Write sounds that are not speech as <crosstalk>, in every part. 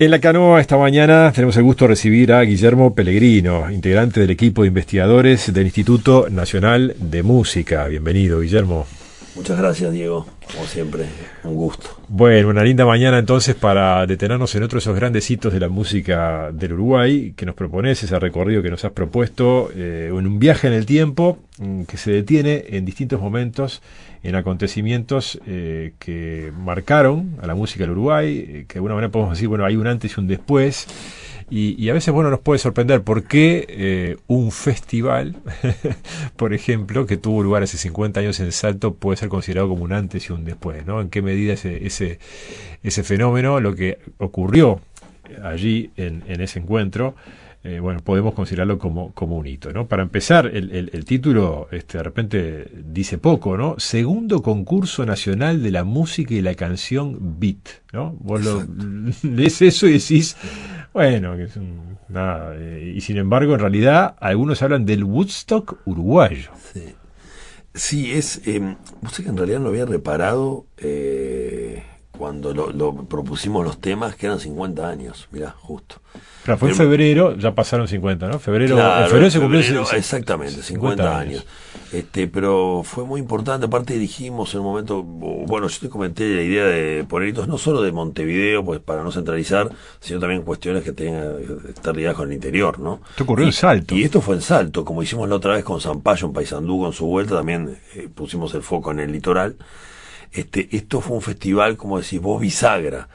En la canoa esta mañana tenemos el gusto de recibir a Guillermo Pellegrino, integrante del equipo de investigadores del Instituto Nacional de Música. Bienvenido, Guillermo. Muchas gracias, Diego. Como siempre, un gusto. Bueno, una linda mañana entonces para detenernos en otro de esos grandes hitos de la música del Uruguay que nos propones, ese recorrido que nos has propuesto, eh, en un viaje en el tiempo mm, que se detiene en distintos momentos, en acontecimientos eh, que marcaron a la música del Uruguay, eh, que de alguna manera podemos decir, bueno, hay un antes y un después. Y, a veces, bueno, nos puede sorprender por qué eh, un festival, <laughs> por ejemplo, que tuvo lugar hace 50 años en Salto, puede ser considerado como un antes y un después, ¿no? En qué medida ese, ese, ese fenómeno, lo que ocurrió allí en, en ese encuentro, eh, bueno, podemos considerarlo como, como un hito, ¿no? Para empezar, el, el, título este, de repente dice poco, ¿no? Segundo concurso nacional de la música y la canción Beat, ¿no? Vos lo, <laughs> lees eso y decís, bueno, que es nada. Eh, y sin embargo, en realidad, algunos hablan del Woodstock uruguayo. Sí, sí es. Eh, que en realidad no había reparado eh, cuando lo, propusimos los temas, que eran 50 años, mirá, justo. Claro, fue en febrero, ya pasaron 50, ¿no? Febrero, en febrero se cumplió. exactamente, 50, años. Este, pero fue muy importante, aparte dijimos en un momento, bueno, yo te comenté la idea de poner hitos no solo de Montevideo, pues para no centralizar, sino también cuestiones que tengan que estar ligadas con el interior, ¿no? Esto ocurrió en Salto. Y esto fue en Salto, como hicimos la otra vez con Zampayo en Paysandú con su vuelta, también eh, pusimos el foco en el litoral. Este, esto fue un festival, como decís vos, bisagra.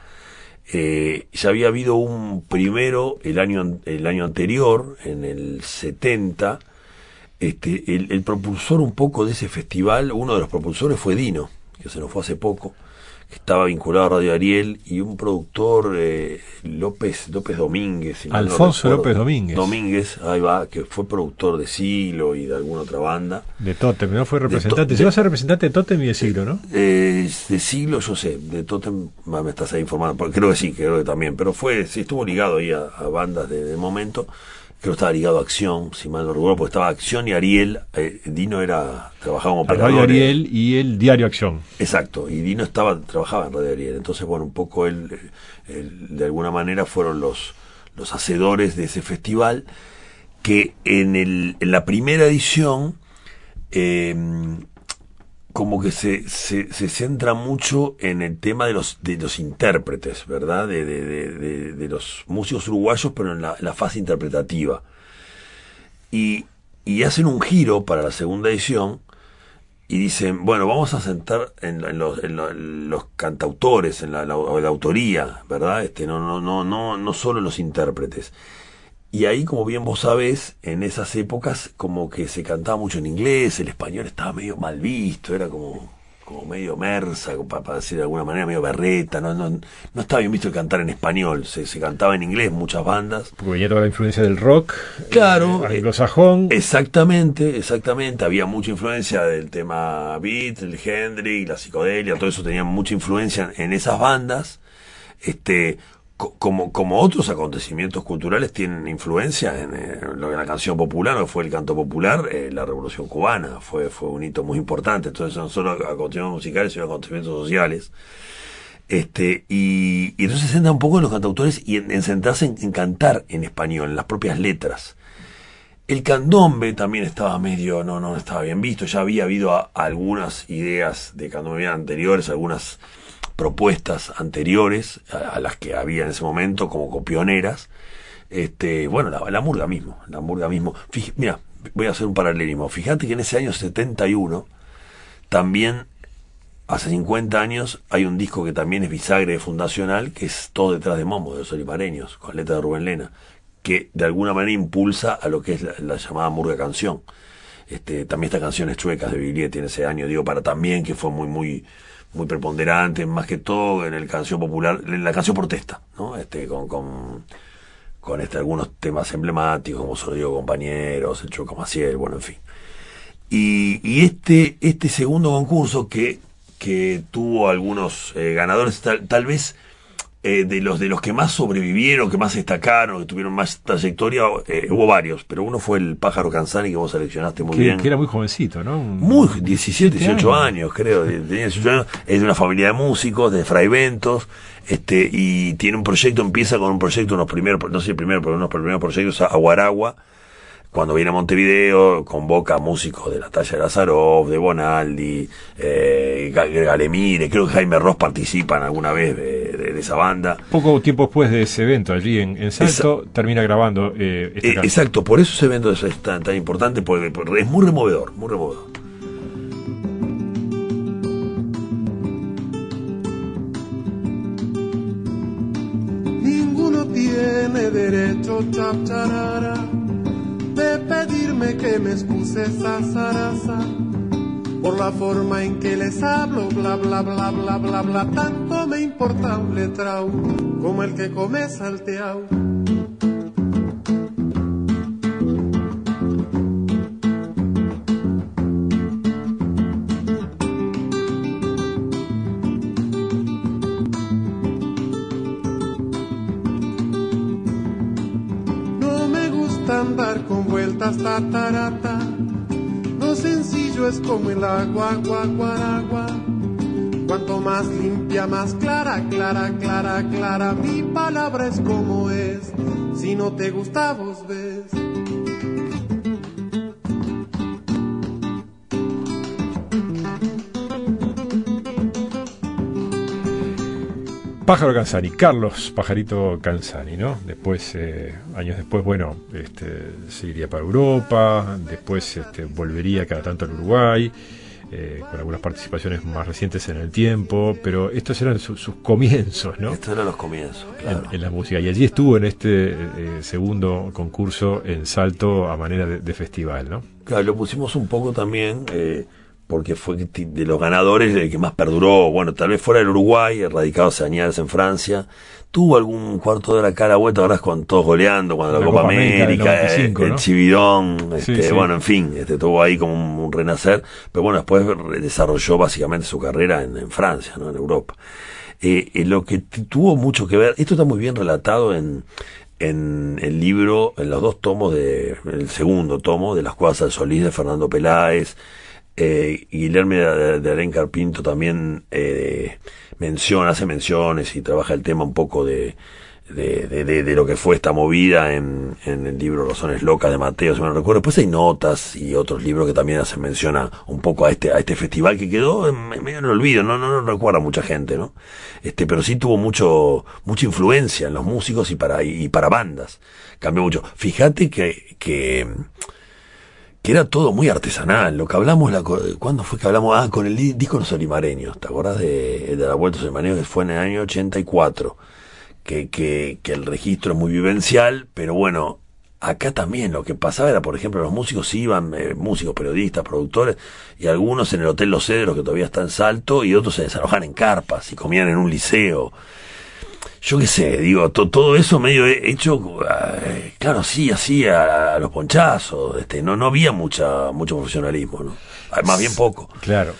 Eh, ya había habido un primero el año, el año anterior, en el 70, este, el, el, propulsor un poco de ese festival, uno de los propulsores fue Dino, que se nos fue hace poco, que estaba vinculado a Radio Ariel, y un productor, eh, López, López Domínguez. Alfonso López Domínguez. Domínguez, ahí va, que fue productor de Silo y de alguna otra banda. De Totem, ¿no? Fue representante. Llegó a ser representante de Totem y de Silo, ¿no? Eh, de Silo, yo sé, de Totem me estás ahí informando, creo que sí, creo que también, pero fue, sí, estuvo ligado ahí a, bandas de, de momento creo que estaba ligado a Acción, si mal no recuerdo, porque estaba Acción y Ariel, eh, Dino era, trabajaba como operador. Radio Ariel y el diario Acción. Exacto, y Dino estaba, trabajaba en Radio Ariel, entonces bueno, un poco él, de alguna manera fueron los, los hacedores de ese festival, que en, el, en la primera edición, eh, como que se, se, se, centra mucho en el tema de los, de los intérpretes, ¿verdad? De, de, de, de los músicos uruguayos, pero en la, fase interpretativa. Y, y, hacen un giro para la segunda edición y dicen, bueno, vamos a sentar en, los, en, los, cantautores, en la, la, la, autoría, ¿verdad? Este, no, no, no, no, no solo en los intérpretes. Y ahí, como bien vos sabés, en esas épocas como que se cantaba mucho en inglés, el español estaba medio mal visto, era como, como medio mersa, para, decir de alguna manera, medio berreta, no, no, no estaba bien visto el cantar en español, se, se cantaba en inglés muchas bandas. Porque venía toda la influencia del rock, claro, el anglosajón. Exactamente, exactamente, había mucha influencia del tema beat, el Hendrix, la psicodelia, todo eso tenía mucha influencia en esas bandas. Este, como, como otros acontecimientos culturales tienen influencia en, eh, lo que la canción popular, no fue el canto popular, eh, la revolución cubana, fue, fue un hito muy importante. Entonces no solo acontecimientos musicales, sino acontecimientos sociales. Este, y, y entonces se centra un poco en los cantautores y en, centrarse en, cantar en español, en las propias letras. El candombe también estaba medio, no, no estaba bien visto, ya había habido algunas ideas de candombe anteriores, algunas propuestas anteriores a, las que había en ese momento como copioneras. Este, bueno, la, la murga mismo, la murga mismo. mira, voy a hacer un paralelismo. Fíjate que en ese año 71 también hace 50 años hay un disco que también es bisagre fundacional, que es Todo detrás de Momo, de los Olipareños, con letra de Rubén Lena, que de alguna manera impulsa a lo que es la, llamada murga canción. Este, también estas canciones chuecas de Biglietti en ese año, digo, para también, que fue muy, muy, muy preponderante, más que todo en el canción popular, la canción protesta, ¿no? Este, con, con, con este, algunos temas emblemáticos, como Solo compañeros, el Choco Maciel, bueno, en fin. Y, y este, este segundo concurso que, que tuvo algunos eh, ganadores, tal, tal vez eh, de los de los que más sobrevivieron, que más destacaron, que tuvieron más trayectoria, eh, hubo varios, pero uno fue el pájaro Canzani que vos seleccionaste muy que, bien. que era muy jovencito, ¿no? Muy, 17, 18 años, creo, tenía 18 años, es de una familia de músicos, de fraiventos, este, y tiene un proyecto, empieza con un proyecto, unos primeros, no sé el primero, pero unos primeros proyectos, Aguaragua, cuando viene a Montevideo, convoca a músicos de la talla de Lazarov, de Bonaldi, eh, Galemire, creo que Jaime Ross participan alguna vez de, de, de, esa banda. Poco tiempo después de ese evento allí en, en Salto, Esa, termina grabando. Eh, eh, exacto, por eso ese evento es, tan, tan, importante, porque, porque es muy removedor, muy removedor. Ninguno tiene derecho, chapcharara de pedirme que me excuse zaraza por la forma en que les hablo, bla bla bla bla bla bla. Tanto me importa un letrao como el que come salteao. Con vueltas tatarata. Lo sencillo es como el agua, agua, agua, agua. Cuanto más limpia, más clara, clara, clara, clara. Mi palabra es como es. Si no te gusta, vos ves. Pájaro Canzani, Carlos Pajarito Canzani, ¿no? Después, eh, años después, bueno, este, se iría para Europa, después este, volvería cada tanto al Uruguay, eh, con algunas participaciones más recientes en el tiempo, pero estos eran su, sus comienzos, ¿no? Estos eran los comienzos, claro. En, en la música. Y allí estuvo en este eh, segundo concurso en Salto a manera de, de, festival, ¿no? Claro, lo pusimos un poco también eh, porque fue de los ganadores el que más perduró, bueno, tal vez fuera del Uruguay, radicado hace años en Francia, tuvo algún cuarto de la cara vuelta, ahora con todos goleando, cuando la, la Copa, Copa, América, 95, el, ¿no? Chividón, este, sí, sí. bueno, en fin, este, tuvo ahí como un, un, renacer, pero bueno, después desarrolló básicamente su carrera en, en Francia, ¿no? en Europa. Eh, eh, lo que tuvo mucho que ver, esto está muy bien relatado en, en el libro, en los dos tomos de, el segundo tomo de Las Cuevas del Solís de Fernando Peláez, eh, Guillermo de, de Alencar Pinto también eh, menciona, hace menciones y trabaja el tema un poco de, de, de, de, lo que fue esta movida en, en el libro Razones Locas de Mateo, si me recuerdo. Después hay notas y otros libros que también hacen mención un poco a este, a este festival que quedó en, medio en el olvido, no, no, no recuerda mucha gente, ¿no? Este, pero sí tuvo mucho, mucha influencia en los músicos y para, y para bandas. Cambió mucho. Fíjate que, que, que era todo muy artesanal. Lo que hablamos, la, ¿cuándo fue que hablamos? Ah, con el disco Los Olimareños. ¿Te acordás de, de la Vuelta los Olimareños? Que fue en el año 84. Que, que, que el registro es muy vivencial, pero bueno, acá también lo que pasaba era, por ejemplo, los músicos iban, eh, músicos, periodistas, productores, y algunos en el Hotel Los Cedros, que todavía está en Salto, y otros se desalojaban en carpas y comían en un liceo yo qué sé, digo, to, todo eso medio hecho, eh, claro, sí, así a, los ponchazos, este, no, no había mucha, mucho profesionalismo, ¿no? Más bien poco. Claro.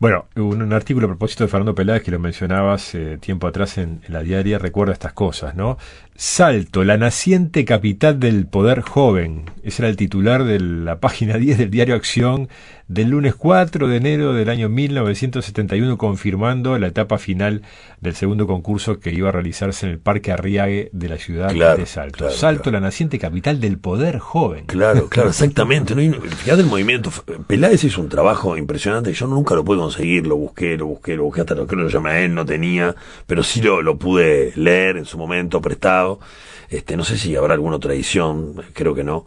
Bueno, un, un, artículo a propósito de Fernando Peláez que lo mencionabas eh, tiempo atrás en, en, la diaria recuerda estas cosas, ¿no? Salto, la naciente capital del poder joven. Ese era el titular de la <laughs> página 10 del diario Acción del lunes 4 de enero del año 1971, confirmando la etapa final del segundo concurso que iba a realizarse en el Parque Arriague de la ciudad claro, de Salto. Claro, Salto, claro. la naciente capital del poder joven. Claro, claro, exactamente. ¿no? Fíjate el movimiento. Peláez hizo un trabajo impresionante. Yo nunca lo pude conseguir, lo busqué, lo busqué, lo busqué, hasta lo que lo llamé a él, no tenía, pero sí lo, lo pude leer en su momento prestado. Este, no sé si habrá alguna otra edición, creo que no.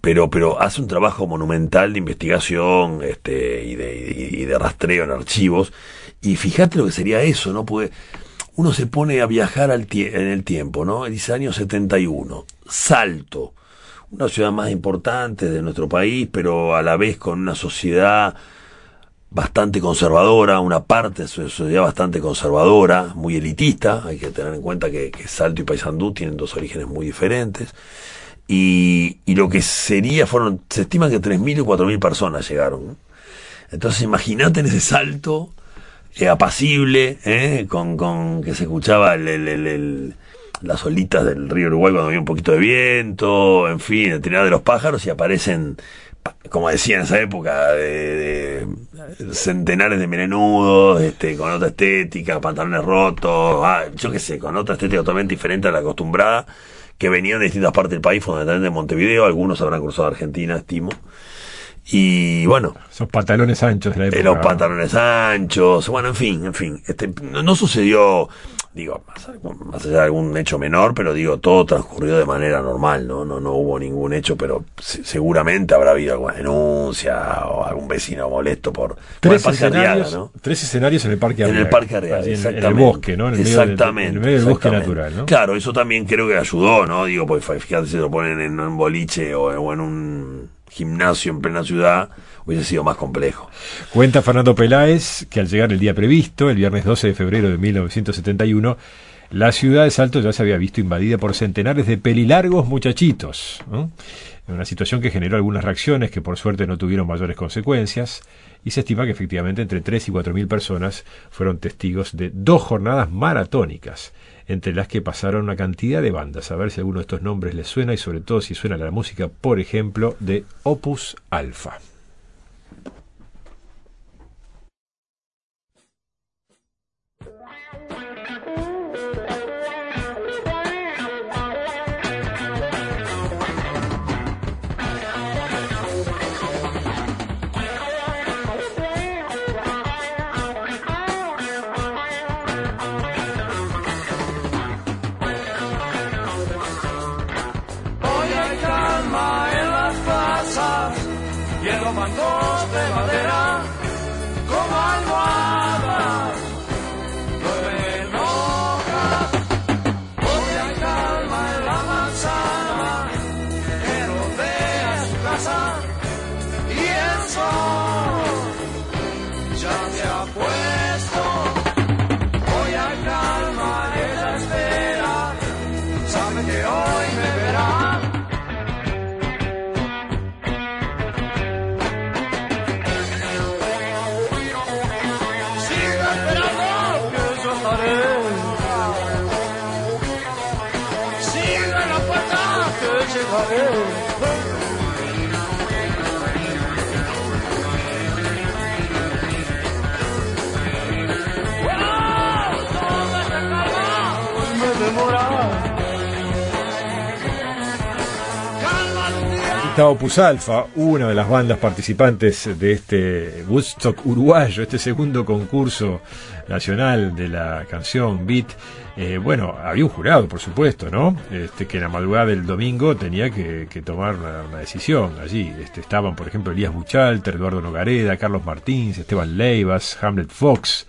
Pero pero hace un trabajo monumental de investigación este y de, y de rastreo en archivos. Y fíjate lo que sería eso no puede uno se pone a viajar al en el tiempo no dice año 71 Salto una ciudad más importante de nuestro país pero a la vez con una sociedad bastante conservadora, una parte de su sociedad bastante conservadora, muy elitista, hay que tener en cuenta que, Salto y Paysandú tienen dos orígenes muy diferentes, y, y lo que sería fueron, se estima que 3.000 y 4.000 personas llegaron. Entonces imagínate en ese salto, eh, apacible, ¿eh? con, con que se escuchaba las olitas del río Uruguay cuando había un poquito de viento, en fin, el trinar de los pájaros y aparecen, como decía en esa época, de, centenares de menudos, este, con otra estética, pantalones rotos, ah, yo qué sé, con otra estética totalmente diferente a la acostumbrada, que venían de distintas partes del país, fundamentalmente de Montevideo, algunos habrán cruzado Argentina, estimo. Y bueno. Esos pantalones anchos de la época. Los pantalones anchos. Bueno, en fin, en fin. Este, no, sucedió, digo, más, allá de algún hecho menor, pero digo, todo transcurrió de manera normal, ¿no? No, no hubo ningún hecho, pero seguramente habrá habido alguna denuncia o algún vecino molesto por, tres escenarios, ¿no? Tres escenarios en el Parque Arriaga. En el Parque Arriaga, exactamente. En el bosque, ¿no? En el exactamente. Medio, en el medio del bosque natural, ¿no? Claro, eso también creo que ayudó, ¿no? Digo, pues fíjate si lo ponen en un boliche o en un gimnasio en plena ciudad hubiese sido más complejo. Cuenta Fernando Peláez que al llegar el día previsto, el viernes 12 de febrero de 1971, la ciudad de Salto ya se había visto invadida por centenares de pelilargos muchachitos. Una situación que generó algunas reacciones que por suerte no tuvieron mayores consecuencias y se estima que efectivamente entre 3 y 4 mil personas fueron testigos de dos jornadas maratónicas entre las que pasaron una cantidad de bandas. A ver si alguno de estos nombres les suena y sobre todo si suena la música, por ejemplo, de Opus Alpha. Está Opus Alpha, una de las bandas participantes de este Woodstock uruguayo, este segundo concurso nacional de la canción Beat. Eh, bueno, había un jurado, por supuesto, ¿no? Este, que en la madrugada del domingo tenía que, tomar una, decisión allí. Este, estaban, por ejemplo, Elías Buchalter, Eduardo Nogareda, Carlos Martínez, Esteban Leivas, Hamlet Fox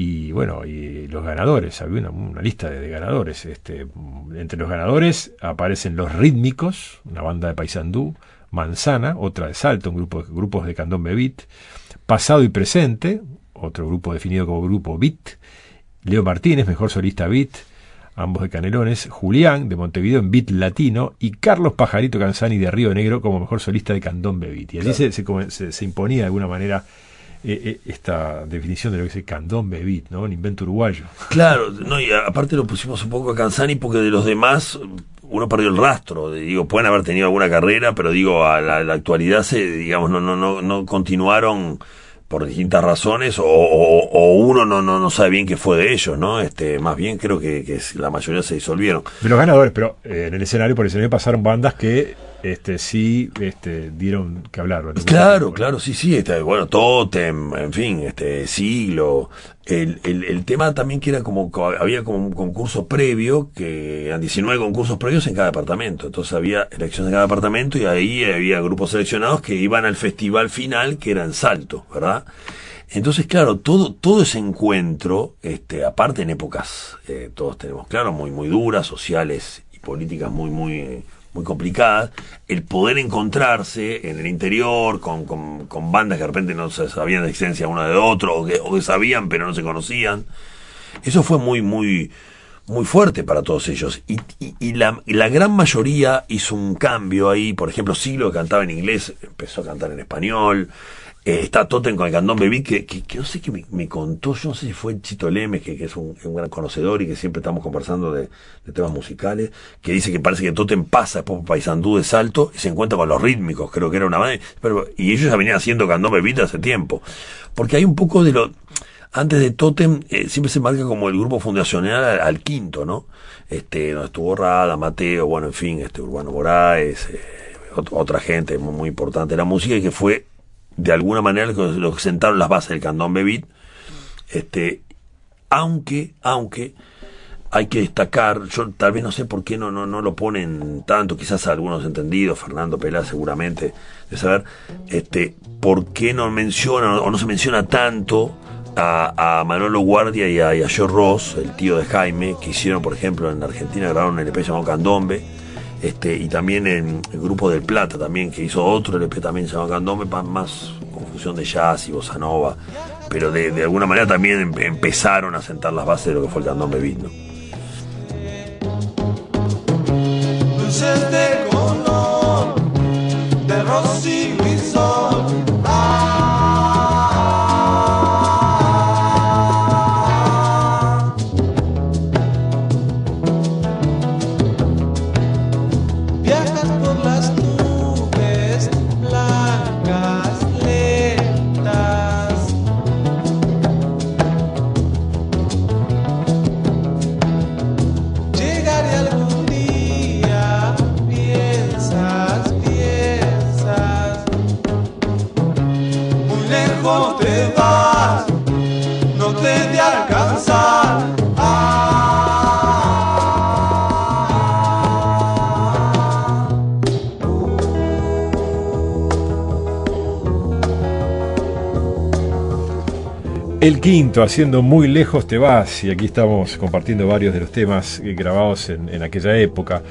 y bueno, y los ganadores, había una, lista de, ganadores. Este, entre los ganadores aparecen los rítmicos, una banda de Paysandú, Manzana, otra de Salto, un grupo de grupos de Candombe Beat, Pasado y Presente, otro grupo definido como grupo Beat, Leo Martínez, mejor solista Beat, ambos de Canelones, Julián de Montevideo en Beat Latino y Carlos Pajarito Canzani de Río Negro como mejor solista de Candombe Beat. Y allí se, se, se imponía de alguna manera eh, eh, esta definición de lo que es el candombe beat, ¿no? Un invento uruguayo. Claro, no, y aparte lo pusimos un poco a Canzani porque de los demás uno perdió el rastro. Digo, pueden haber tenido alguna carrera, pero digo, a la, actualidad se, digamos, no, no, no, no continuaron por distintas razones o, o, uno no, no, no sabe bien qué fue de ellos, ¿no? Este, más bien creo que, que la mayoría se disolvieron. De los ganadores, pero eh, en el escenario, por el escenario pasaron bandas que este sí este dieron que hablar claro claro sí sí este, bueno Totem en fin este siglo el, el, el, tema también que era como había como un concurso previo que eran 19 concursos previos en cada departamento entonces había elecciones en cada departamento y ahí había grupos seleccionados que iban al festival final que era en Salto verdad entonces, claro, todo, todo ese encuentro, este, aparte en épocas, eh, todos tenemos claro, muy, muy duras, sociales y políticas muy, muy, muy complicadas, el poder encontrarse en el interior con, con, bandas que de repente no se sabían de existencia una de otro, o que, sabían pero no se conocían, eso fue muy, muy, muy fuerte para todos ellos. Y, y, y la, la gran mayoría hizo un cambio ahí. Por ejemplo, Siglo que cantaba en inglés, empezó a cantar en español. Eh, está Totem con el cantón Baby, que, que, que no sé qué me, contó, yo no sé si fue Chito Lemes, que, que es un, gran conocedor y que siempre estamos conversando de, temas musicales, que dice que parece que Totem pasa después por Paisandú de Salto y se encuentra con los rítmicos, creo que era una banda, pero, y ellos ya venían haciendo cantón Baby hace tiempo. Porque hay un poco de lo, antes de Totem, eh, siempre se marca como el grupo fundacional al, al, quinto, ¿no? Este, donde estuvo Rada, Mateo, bueno, en fin, este, Urbano Moraes, eh, otra gente muy, muy importante de la música y que fue de alguna manera lo que sentaron las bases del candón Bebit, este, aunque, aunque hay que destacar, yo tal vez no sé por qué no, no, no lo ponen tanto, quizás algunos entendidos, Fernando Pelá seguramente, de saber, este, por qué no mencionan o no se menciona tanto a, a Manolo Guardia y a, y Joe Ross, el tío de Jaime, que hicieron, por ejemplo, en Argentina, grabaron un LP llamado Candombe, este, y también en el grupo del Plata también, que hizo otro LP también llamado Candombe, más confusión de jazz y bossa nova, pero de, alguna manera también em, empezaron a sentar las bases de lo que fue el Candombe Beat. El quinto, haciendo muy lejos te vas, y aquí estamos compartiendo varios de los temas eh, grabados en, aquella época,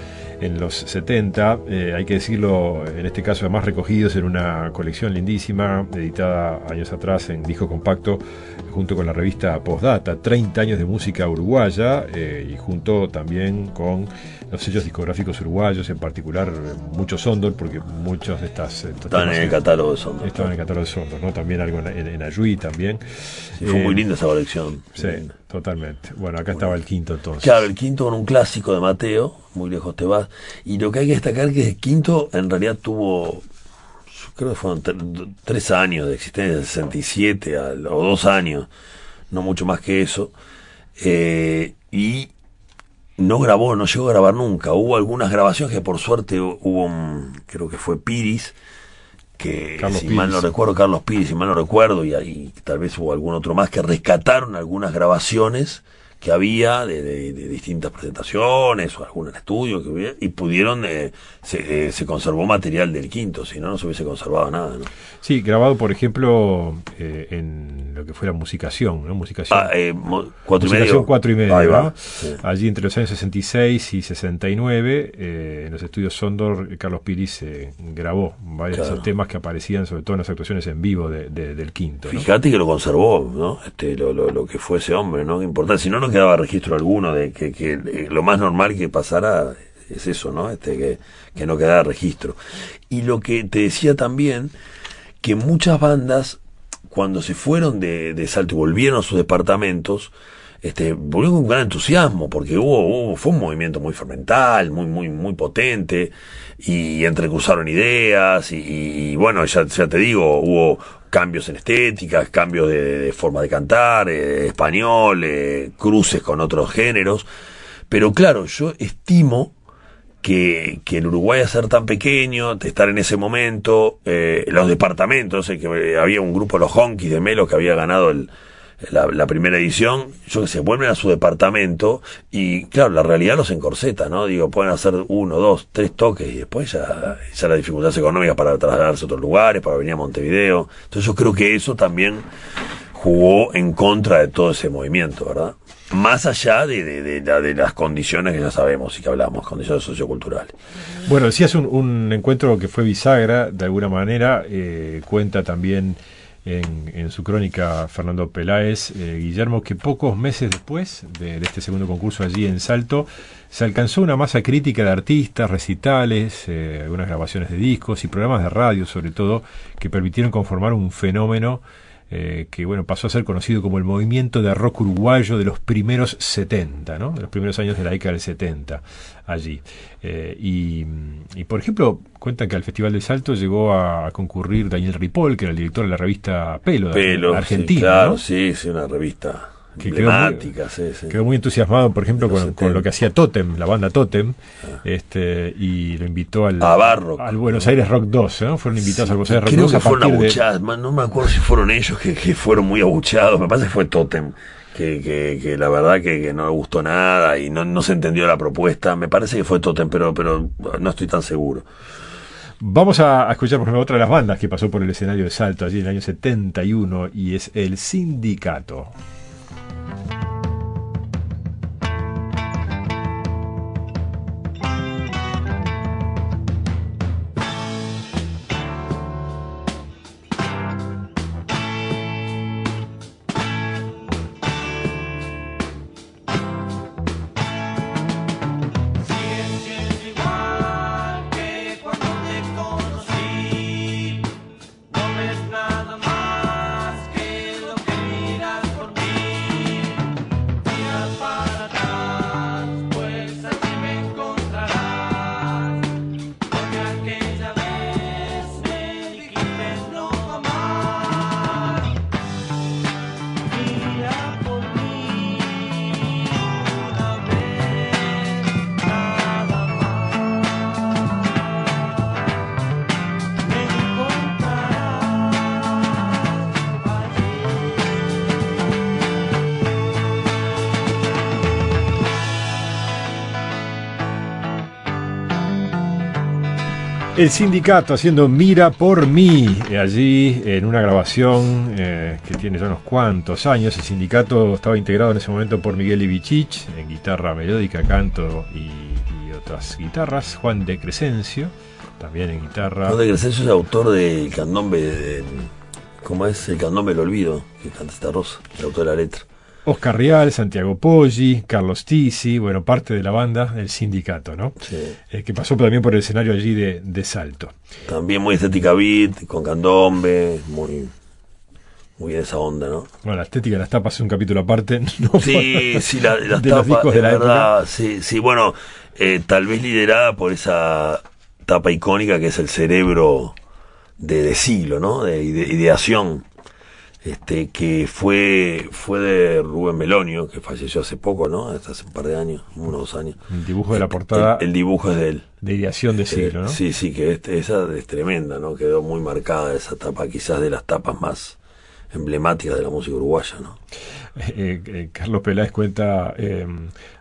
en los 70, eh, hay que decirlo, en este caso además recogidos en una colección lindísima, editada años atrás en disco compacto, junto con la revista Postdata, 30 años de música uruguaya, eh, y junto también con los sellos discográficos uruguayos, en particular eh, muchos Sondor, porque muchos de estas... eh, Estaban en el catálogo de Sondor. Estaban en el catálogo de Sondor, ¿no? También algo en, en, en Ayui también. Sí, fue Eh, muy linda esa colección. Sí, totalmente. Bueno, acá estaba el quinto entonces. Claro, el quinto con un clásico de Mateo, muy lejos te vas. Y lo que hay que destacar es que el quinto en realidad tuvo, creo que fueron tre- tres años de existencia, de 67 a, o dos años, no mucho más que eso. Eh, y no grabó, no llegó a grabar nunca. Hubo algunas grabaciones que por suerte hu- hubo un, creo que fue Piris, que Carlos si mal no recuerdo, Carlos Piris, si mal no recuerdo, y ahí tal vez hubo algún otro más que rescataron algunas grabaciones que había de, de- de distintas presentaciones o algún estudio que hubiera, y pudieron, eh, se, eh, se conservó material del quinto, si no, no se hubiese conservado nada. ¿no? Sí, grabado, por ejemplo, eh, en lo que fue la musicación, ¿no? Musicación. Ah, cuatro y Musicación cuatro y medio, Ahí va, ¿no? sí. Allí entre los años 66 y 69, eh, en los estudios Sondor, Carlos Piris eh, grabó varios Claro. temas que aparecían, sobre todo en las actuaciones en vivo de- de- del quinto. ¿no? Fíjate que lo conservó, ¿no? Este, lo, lo, lo que fue ese hombre, ¿no? Importante. Si no, no quedaba registro alguno de que, eh, lo más normal que pasara es eso, ¿no? Este, que, que no quedara registro. Y lo que te decía también, que muchas bandas, cuando se fueron de, de Salto y volvieron a sus departamentos, este, volvieron con gran entusiasmo, porque hubo, hubo, fue un movimiento muy fermental, muy, muy, muy potente, y entrecruzaron ideas, y, y, bueno, ya, ya te digo, hubo cambios en estéticas, cambios de, forma de cantar, eh, español, eh, cruces con otros géneros, pero claro, yo estimo que, que el Uruguay a ser tan pequeño, de estar en ese momento, eh, los departamentos, eh, que había un grupo, los Honkies de Melo, que había ganado el, la, la primera edición, yo que se vuelven a su departamento y claro, la realidad los encorseta, ¿no? Digo, pueden hacer uno, dos, tres toques y después ya, las dificultades económicas para trasladarse a otros lugares, para venir a Montevideo. Entonces yo creo que eso también jugó en contra de todo ese movimiento, ¿verdad? Más allá de, de las condiciones que ya sabemos y que hablamos, condiciones socioculturales. Bueno, decías un, un encuentro que fue bisagra, de alguna manera, eh, cuenta también en, en su crónica Fernando Peláez, eh, Guillermo, que pocos meses después de, este segundo concurso allí en Salto, se alcanzó una masa crítica de artistas, recitales, eh, algunas grabaciones de discos y programas de radio sobre todo, que permitieron conformar un fenómeno eh, que bueno pasó a ser conocido como el movimiento de rock uruguayo de los primeros 70, ¿no? de los primeros años de la década del 70 allí. Eh, y, y, por ejemplo, cuentan que al Festival de Salto llegó a, concurrir Daniel Ripoll, que era el director de la revista Pelo, Pelo de Argentina. Sí, claro, ¿no? sí, sí, una revista que quedó muy, sí, sí. quedó muy, entusiasmado, por ejemplo, con, con, lo que hacía Totem, la banda Totem, ah. este, y lo invitó al, a Barro. al Buenos Aires Rock 2, ¿no? Fueron invitados sí, al Buenos Aires Rock creo 2. que fueron abuchados, de... no me acuerdo si fueron ellos que, que fueron muy abuchados, me parece que fue Totem. Que, que, que, la verdad que, que, no le gustó nada y no, no se entendió la propuesta. Me parece que fue Totem, pero, pero no estoy tan seguro. Vamos a, a, escuchar, por ejemplo, otra de las bandas que pasó por el escenario de Salto allí en el año 71 y es El Sindicato. El sindicato haciendo Mira por mí, allí en una grabación eh, que tiene ya unos cuantos años. El sindicato estaba integrado en ese momento por Miguel Ibichich en guitarra melódica, canto y, y, otras guitarras. Juan de Crescencio también en guitarra. Juan de Crescencio es autor del candombe, de, ¿cómo es? El candombe del olvido, que canta esta rosa, el autor de la letra. Oscar Rial, Santiago Poggi, Carlos Tisi, bueno, parte de la banda del sindicato, ¿no? Sí. Eh, que pasó también por el escenario allí de, de, Salto. También muy estética beat, con candombe, muy muy de esa onda, ¿no? Bueno, la estética de las tapas es un capítulo aparte. <laughs> No sí, sí, la, las de tapas, los discos de la verdad, época. sí, sí, bueno, eh, tal vez liderada por esa tapa icónica que es el cerebro de, de siglo, ¿no? De, de ideación este, que fue, fue de Rubén Melonio, que falleció hace poco, ¿no? Hasta hace un par de años, unos dos años. El dibujo de la portada. El, el dibujo es de él. De ideación de siglo, ¿no? Sí, sí, que este, esa es tremenda, ¿no? Quedó muy marcada esa tapa, quizás de las tapas más emblemáticas de la música uruguaya, ¿no? Eh, eh, Carlos Peláez cuenta eh,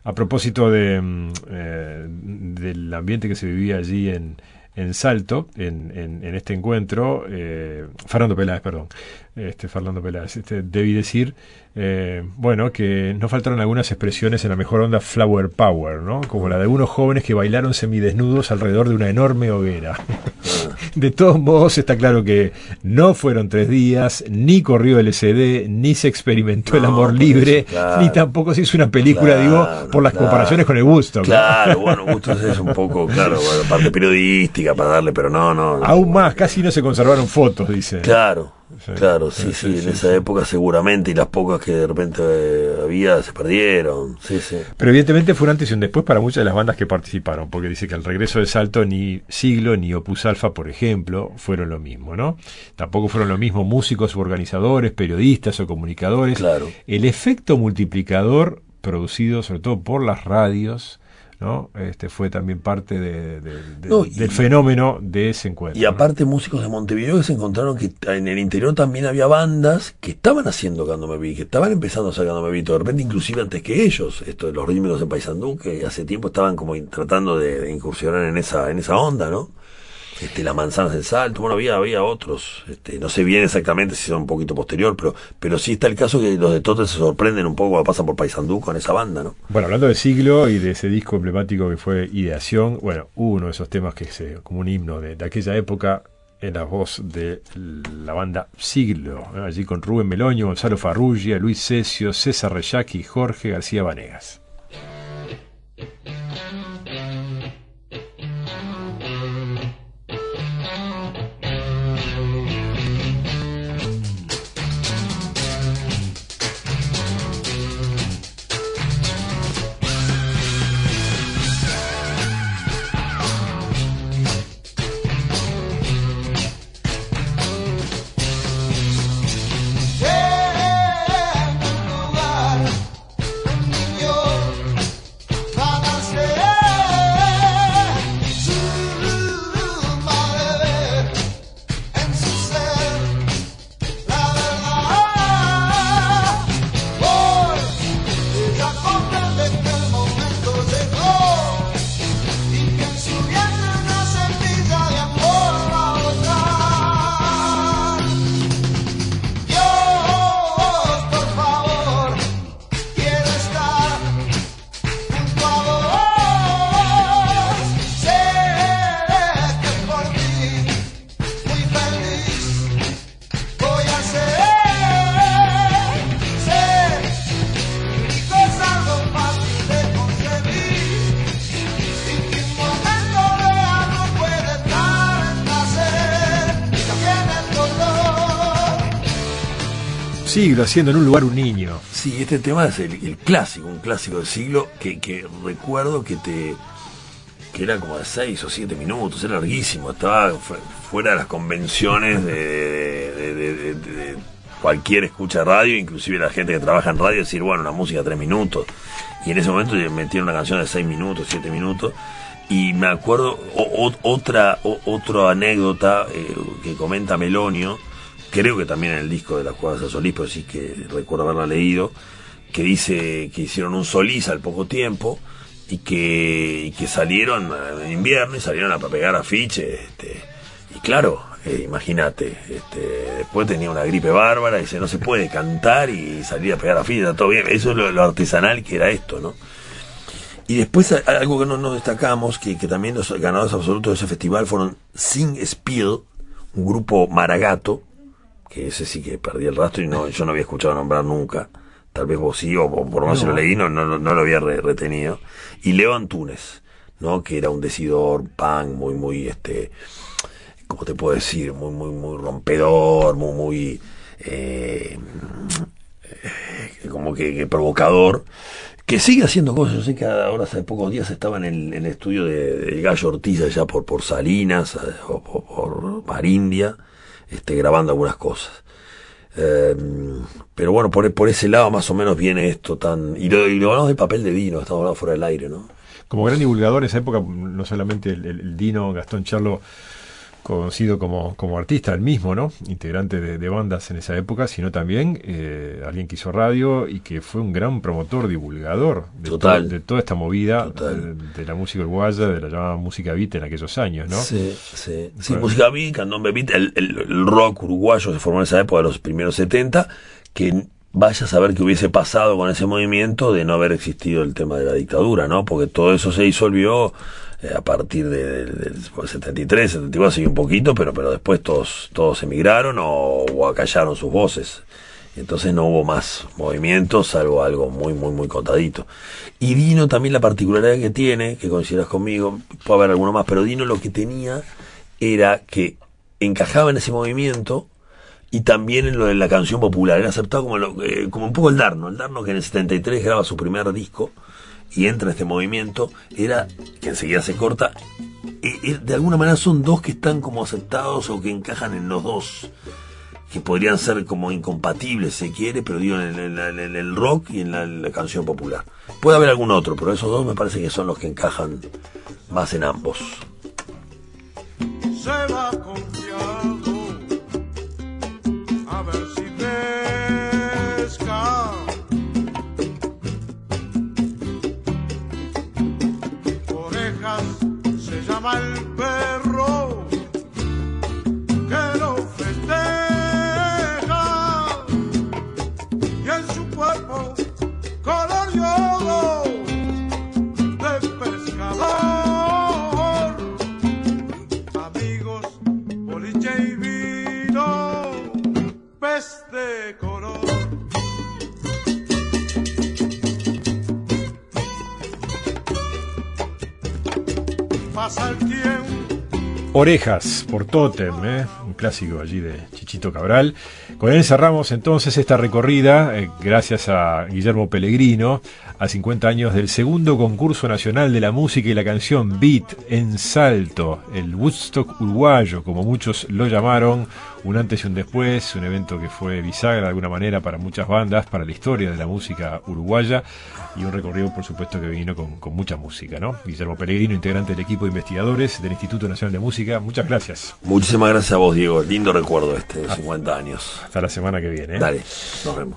a propósito de, eh, del ambiente que se vivía allí en, en Salto, en, en, en este encuentro, eh, Fernando Peláez, perdón, este Fernando Peláez, este, debí decir, eh, bueno, que no faltaron algunas expresiones en la mejor onda Flower Power, ¿no? Como la de unos jóvenes que bailaron semidesnudos alrededor de una enorme hoguera. De todos modos, está claro que no fueron tres días, ni corrió el SD, ni se experimentó No, el amor libre, eso, claro. ni tampoco se hizo una película, Claro, digo, por las claro. comparaciones con el gusto. Claro, bueno, justo es un poco, claro, bueno, parte periodística para darle, pero no, no. no. Aún más, casi no se conservaron fotos, dice. Claro, Sí, claro, sí, sí, en esa época seguramente, y las pocas que de repente eh, había se perdieron, sí, sí. Pero evidentemente fue un antes y un después para muchas de las bandas que participaron, porque dice que al regreso de Salto ni Siglo ni Opus Alfa, por ejemplo, fueron lo mismo, ¿no? Tampoco fueron lo mismo músicos u organizadores, periodistas o comunicadores. Claro. El efecto multiplicador producido sobre todo por las radios, ¿no? Este fue también parte de- de- de- No, y- del fenómeno de ese encuentro. Y aparte músicos de Montevideo que se encontraron que en el interior también había bandas que estaban haciendo Candombe Beat, que estaban empezando a hacer Candombe Beat, de repente inclusive antes que ellos, esto de los rítmicos en Paysandú, que hace tiempo estaban como tratando de, de incursionar en esa, en esa onda, ¿no? Este, las manzanas del salto, bueno, había, había otros, este, no sé bien exactamente si son un poquito posterior, pero, pero sí está el caso que los de Tote se sorprenden un poco cuando pasan por Paysandú con esa banda, ¿no? Bueno, hablando de siglo y de ese disco emblemático que fue Ideación, bueno, uno de esos temas que es eh, como un himno de, de aquella época, en la voz de la banda Siglo, allí con Rubén Meloño, Gonzalo Farrugia, Luis Cesio, César Reyaki y Jorge García Vanegas. Siglo haciendo en un lugar un niño. Sí, este tema es el, clásico, un clásico del siglo que, recuerdo que te que era como de 6 o 7 minutos, era larguísimo, estaba fu- fuera de las convenciones de, cualquier escucha radio, inclusive la gente que trabaja en radio, decir, bueno, una música de 3 minutos. Y en ese momento metieron una canción de 6 minutos, 7 minutos. Y me acuerdo o- otra o- otra anécdota eh, que comenta Melonio, creo que también en el disco de las cuadras de Solís, pero sí que recuerdo haberla leído, que dice que hicieron un Solís al poco tiempo y que, que salieron en invierno y salieron a pegar afiches. Este, y claro, eh, imagínate, este, después tenía una gripe bárbara y dice, no se puede cantar y salir a pegar afiches, está todo bien. Eso es lo, artesanal que era esto, ¿no? Y después algo que no nos destacamos, que, que también los ganadores absolutos de ese festival fueron Sing Spiel, un grupo maragato, que ese sí que perdí el rastro y no, yo no había escuchado nombrar nunca. Tal vez vos sí, o, por lo menos si lo leí, no, no, no lo había re- retenido. Y Leo Antunes, ¿no? Que era un decidor punk muy, muy, este, ¿cómo te puedo decir? Muy, muy, muy rompedor, muy, muy, eh, como que, que provocador, que sigue haciendo cosas. Yo sé que ahora hace pocos días estaba en el, en el estudio de, de Gallo Ortiz allá por, por Salinas eh, o por, por Marindia, este, grabando algunas cosas. Eh, pero bueno, por, por ese lado más o menos viene esto tan... Y lo, y hablamos del papel de Dino, estamos hablando fuera del aire, ¿no? Como gran divulgador en esa época, no solamente el- el Dino Gastón Charlo, conocido como, como artista, el mismo, ¿no? Integrante de, de bandas en esa época, sino también eh, alguien que hizo radio y que fue un gran promotor, divulgador de, Total. to- de toda esta movida Total. de, de la música uruguaya, de la llamada música beat en aquellos años, ¿no? Sí, sí. Sí, Bueno. música beat, candombe beat, el, el- el rock uruguayo se formó en esa época, de los primeros 70, que vaya a saber qué hubiese pasado con ese movimiento de no haber existido el tema de la dictadura, ¿no? Porque todo eso se disolvió eh, a partir de- del del 73, 74, sí un poquito, pero, pero después todos, todos emigraron o, o acallaron sus voces. Entonces no hubo más movimientos, salvo algo muy, muy, muy contadito. Y Dino también la particularidad que tiene, que coincidas conmigo, puede haber alguno más, pero Dino lo que tenía era que encajaba en ese movimiento y también en lo de la canción popular. Era aceptado como, lo- eh, como un poco el Darno. El Darno que en el 73 graba su primer disco y entra en este movimiento, era, que enseguida se corta, eh, de alguna manera son dos que están como aceptados o que encajan en los dos que podrían ser como incompatibles, se quiere, pero digo, en el rock y en la, en la canción popular. Puede haber algún otro, pero esos dos me parece que son los que encajan más en ambos. se va confiado a ver color de oro pescador. Amigos, boliche y vino, pez de color. Pasa el tiempo. Orejas por Totem, ¿eh? un clásico allí de Chichito Cabral. Con él cerramos entonces esta recorrida, eh, gracias a Guillermo Pellegrino, a 50 años del segundo concurso nacional de la música y la canción Beat en Salto, el Woodstock uruguayo, como muchos lo llamaron, un antes y un después, un evento que fue bisagra de alguna manera para muchas bandas, para la historia de la música uruguaya y un recorrido, por supuesto, que vino con, con mucha música, ¿no? Guillermo Pellegrino, integrante del equipo de investigadores del Instituto Nacional de Música, muchas gracias. Muchísimas gracias a vos, Diego. Lindo recuerdo este, 50 años. Hasta la semana que viene. ¿eh? Dale, nos vemos.